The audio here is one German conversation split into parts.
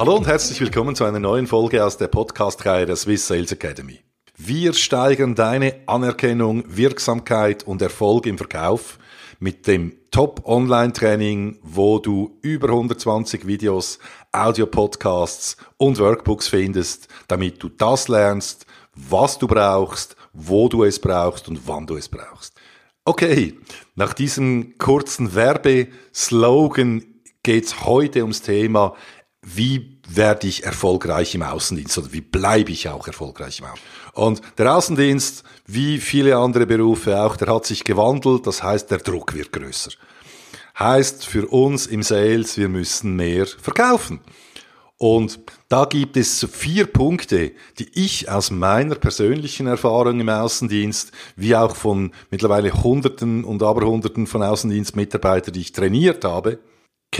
Hallo und herzlich willkommen zu einer neuen Folge aus der Podcast-Reihe der Swiss Sales Academy. Wir steigern deine Anerkennung, Wirksamkeit und Erfolg im Verkauf mit dem Top-Online-Training, wo du über 120 Videos, Audio-Podcasts und Workbooks findest, damit du das lernst, was du brauchst, wo du es brauchst und wann du es brauchst. Okay, nach diesem kurzen Werbeslogan geht's heute ums Thema, wie werde ich erfolgreich im Außendienst oder wie bleibe ich auch erfolgreich im Außendienst. Und der Außendienst, wie viele andere Berufe auch, der hat sich gewandelt, das heißt, der Druck wird größer. Heißt für uns im Sales, wir müssen mehr verkaufen. Und da gibt es vier Punkte, die ich aus meiner persönlichen Erfahrung im Außendienst, wie auch von mittlerweile Hunderten und Aberhunderten von Außendienstmitarbeitern, die ich trainiert habe,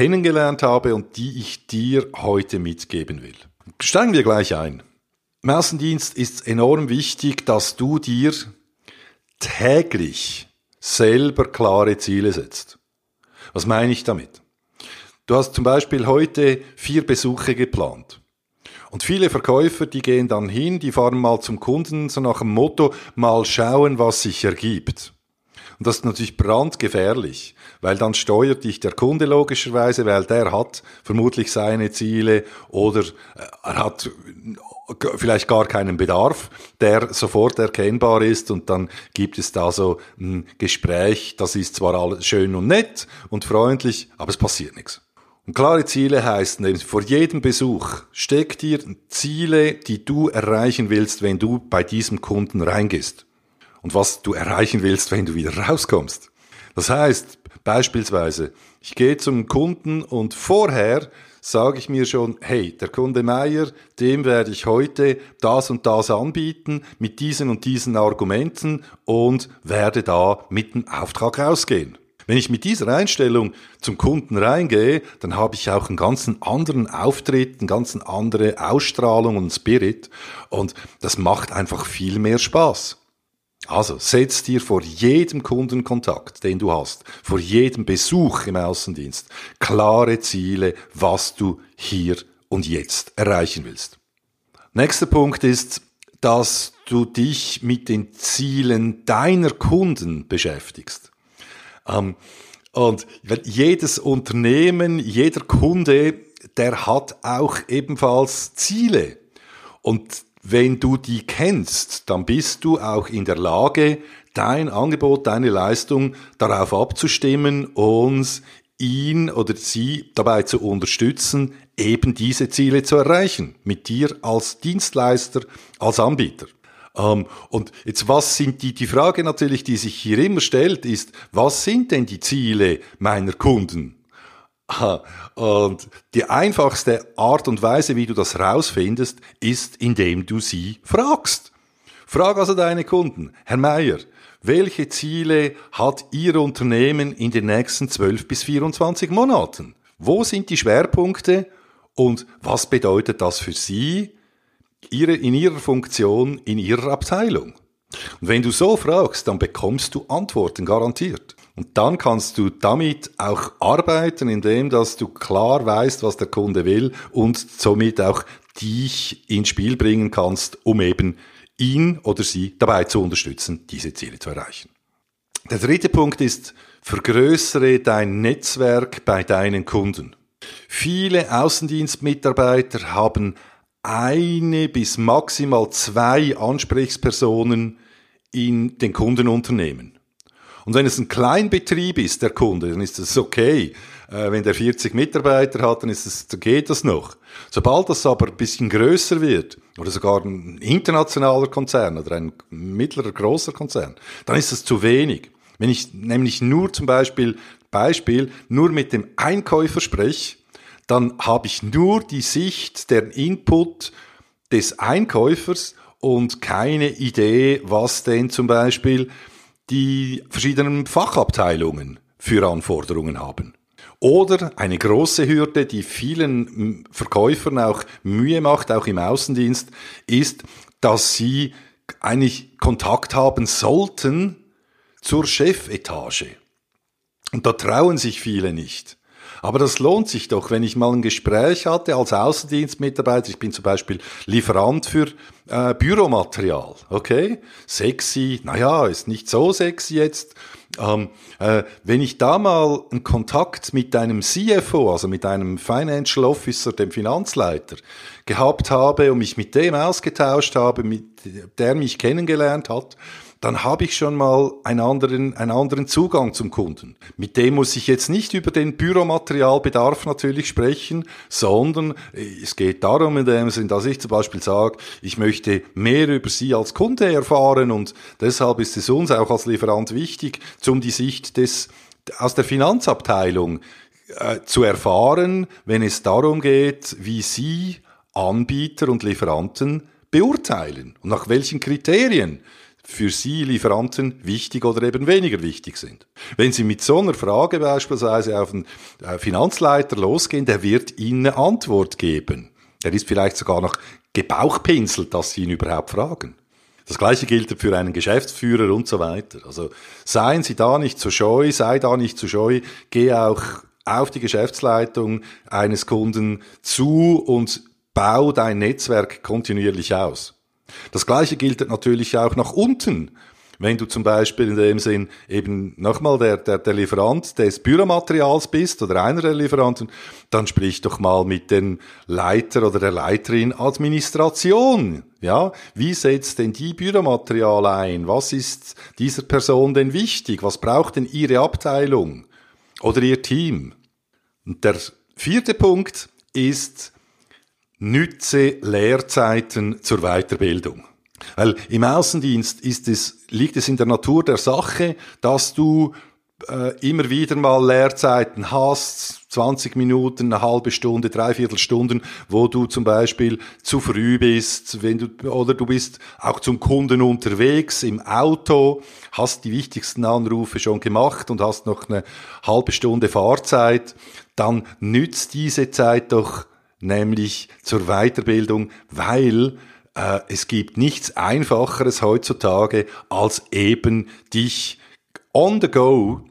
kennengelernt habe und die ich dir heute mitgeben will. Steigen wir gleich ein. Im Außendienst ist enorm wichtig, dass du dir täglich selber klare Ziele setzt. Was meine ich damit? Du hast zum Beispiel heute vier Besuche geplant. Und viele Verkäufer, die gehen dann hin, die fahren mal zum Kunden, so nach dem Motto, mal schauen, was sich ergibt. Und das ist natürlich brandgefährlich, weil dann steuert dich der Kunde logischerweise, weil der hat vermutlich seine Ziele oder äh, er hat vielleicht gar keinen Bedarf, der sofort erkennbar ist und dann gibt es da so ein Gespräch, das ist zwar alles schön und nett und freundlich, aber es passiert nichts. Und klare Ziele heißen, vor jedem Besuch steck dir Ziele, die du erreichen willst, wenn du bei diesem Kunden reingehst. Und was du erreichen willst, wenn du wieder rauskommst. Das heißt, beispielsweise, ich gehe zum Kunden und vorher sage ich mir schon, hey, der Kunde Meier, dem werde ich heute das und das anbieten mit diesen und diesen Argumenten und werde da mit dem Auftrag rausgehen. Wenn ich mit dieser Einstellung zum Kunden reingehe, dann habe ich auch einen ganz anderen Auftritt, eine ganz andere Ausstrahlung und Spirit und das macht einfach viel mehr Spaß. Also setz dir vor jedem Kundenkontakt, den du hast, vor jedem Besuch im Außendienst, klare Ziele, was du hier und jetzt erreichen willst. Nächster Punkt ist, dass du dich mit den Zielen deiner Kunden beschäftigst. Ähm, und jedes Unternehmen, jeder Kunde, der hat auch ebenfalls Ziele. Und wenn du die kennst, dann bist du auch in der Lage, dein Angebot, deine Leistung darauf abzustimmen und ihn oder sie dabei zu unterstützen, eben diese Ziele zu erreichen, mit dir als Dienstleister, als Anbieter. Ähm, und jetzt, was sind die, die Frage natürlich, die sich hier immer stellt, ist, was sind denn die Ziele meiner Kunden? Und die einfachste Art und Weise, wie du das rausfindest, ist, indem du sie fragst. Frag also deine Kunden, Herr Meier, welche Ziele hat Ihr Unternehmen in den nächsten 12 bis 24 Monaten? Wo sind die Schwerpunkte und was bedeutet das für Sie ihre, in ihrer Funktion, in ihrer Abteilung. Und wenn du so fragst, dann bekommst du Antworten garantiert. Und dann kannst du damit auch arbeiten, indem dass du klar weißt, was der Kunde will und somit auch dich ins Spiel bringen kannst, um eben ihn oder sie dabei zu unterstützen, diese Ziele zu erreichen. Der dritte Punkt ist, vergrößere dein Netzwerk bei deinen Kunden. Viele Außendienstmitarbeiter haben eine bis maximal zwei Ansprechpersonen in den Kundenunternehmen. Und wenn es ein Kleinbetrieb ist, der Kunde, dann ist es okay. Äh, wenn der 40 Mitarbeiter hat, dann ist es, geht das noch. Sobald das aber ein bisschen größer wird, oder sogar ein internationaler Konzern oder ein mittlerer großer Konzern, dann ist das zu wenig. Wenn ich nämlich nur zum Beispiel, Beispiel, nur mit dem Einkäufer spreche, dann habe ich nur die Sicht, der Input des Einkäufers und keine Idee, was denn zum Beispiel die verschiedenen Fachabteilungen für Anforderungen haben. Oder eine große Hürde, die vielen Verkäufern auch Mühe macht, auch im Außendienst, ist, dass sie eigentlich Kontakt haben sollten zur Chefetage. Und da trauen sich viele nicht. Aber das lohnt sich doch, wenn ich mal ein Gespräch hatte als Außendienstmitarbeiter. Ich bin zum Beispiel Lieferant für äh, Büromaterial. Okay? Sexy, naja, ist nicht so sexy jetzt. Ähm, äh, wenn ich da mal einen Kontakt mit einem CFO, also mit einem Financial Officer, dem Finanzleiter, gehabt habe und mich mit dem ausgetauscht habe, mit der mich kennengelernt hat, dann habe ich schon mal einen anderen, einen anderen Zugang zum Kunden. Mit dem muss ich jetzt nicht über den Büromaterialbedarf natürlich sprechen, sondern es geht darum in dem Sinn, dass ich zum Beispiel sage, ich möchte mehr über Sie als Kunde erfahren und deshalb ist es uns auch als Lieferant wichtig, um die Sicht des, aus der Finanzabteilung äh, zu erfahren, wenn es darum geht, wie Sie Anbieter und Lieferanten beurteilen und nach welchen Kriterien für Sie Lieferanten wichtig oder eben weniger wichtig sind. Wenn Sie mit so einer Frage beispielsweise auf einen äh, Finanzleiter losgehen, der wird Ihnen eine Antwort geben. Er ist vielleicht sogar noch gebauchpinselt, dass Sie ihn überhaupt fragen. Das gleiche gilt für einen Geschäftsführer und so weiter. Also seien Sie da nicht zu scheu, sei da nicht zu scheu, geh auch auf die Geschäftsleitung eines Kunden zu und bau dein Netzwerk kontinuierlich aus. Das Gleiche gilt natürlich auch nach unten. Wenn du zum Beispiel in dem Sinn eben nochmal der, der, der Lieferant des Büromaterials bist oder einer der Lieferanten, dann sprich doch mal mit dem Leiter oder der Leiterin Administration. Ja, wie setzt denn die Büromaterial ein? Was ist dieser Person denn wichtig? Was braucht denn ihre Abteilung oder ihr Team? Und der vierte Punkt ist, nütze Lehrzeiten zur Weiterbildung. Weil im Außendienst ist es, liegt es in der Natur der Sache, dass du äh, immer wieder mal Lehrzeiten hast, 20 Minuten, eine halbe Stunde, dreiviertel Stunden, wo du zum Beispiel zu früh bist, wenn du, oder du bist auch zum Kunden unterwegs im Auto, hast die wichtigsten Anrufe schon gemacht und hast noch eine halbe Stunde Fahrzeit, dann nützt diese Zeit doch nämlich zur Weiterbildung, weil äh, es gibt nichts Einfacheres heutzutage, als eben dich on the go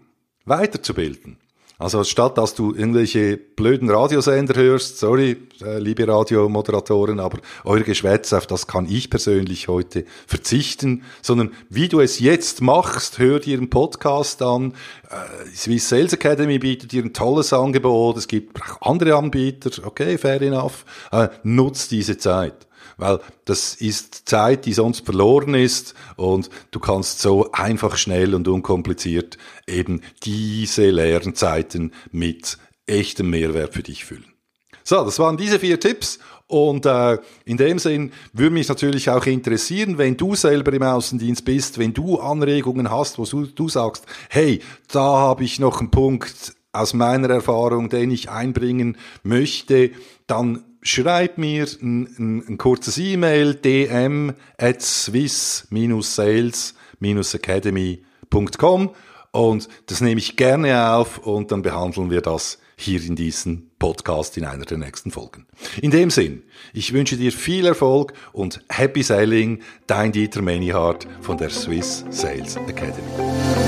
weiterzubilden. Also statt dass du irgendwelche blöden Radiosender hörst, sorry, äh, liebe Radiomoderatoren, aber eure Geschwätze, auf das kann ich persönlich heute verzichten, sondern wie du es jetzt machst, hör dir einen Podcast an. Äh, Swiss Sales Academy bietet dir ein tolles Angebot, es gibt auch andere Anbieter, okay, fair enough. Äh, nutz diese Zeit weil das ist Zeit, die sonst verloren ist und du kannst so einfach, schnell und unkompliziert eben diese leeren Zeiten mit echtem Mehrwert für dich füllen. So, das waren diese vier Tipps und äh, in dem Sinn würde mich natürlich auch interessieren, wenn du selber im Außendienst bist, wenn du Anregungen hast, wo du, du sagst, hey, da habe ich noch einen Punkt aus meiner Erfahrung, den ich einbringen möchte, dann schreib mir ein, ein, ein kurzes E-Mail dm at swiss-sales-academy.com und das nehme ich gerne auf und dann behandeln wir das hier in diesem Podcast in einer der nächsten Folgen. In dem Sinn, ich wünsche dir viel Erfolg und Happy Selling, dein Dieter Manyhard von der Swiss Sales Academy.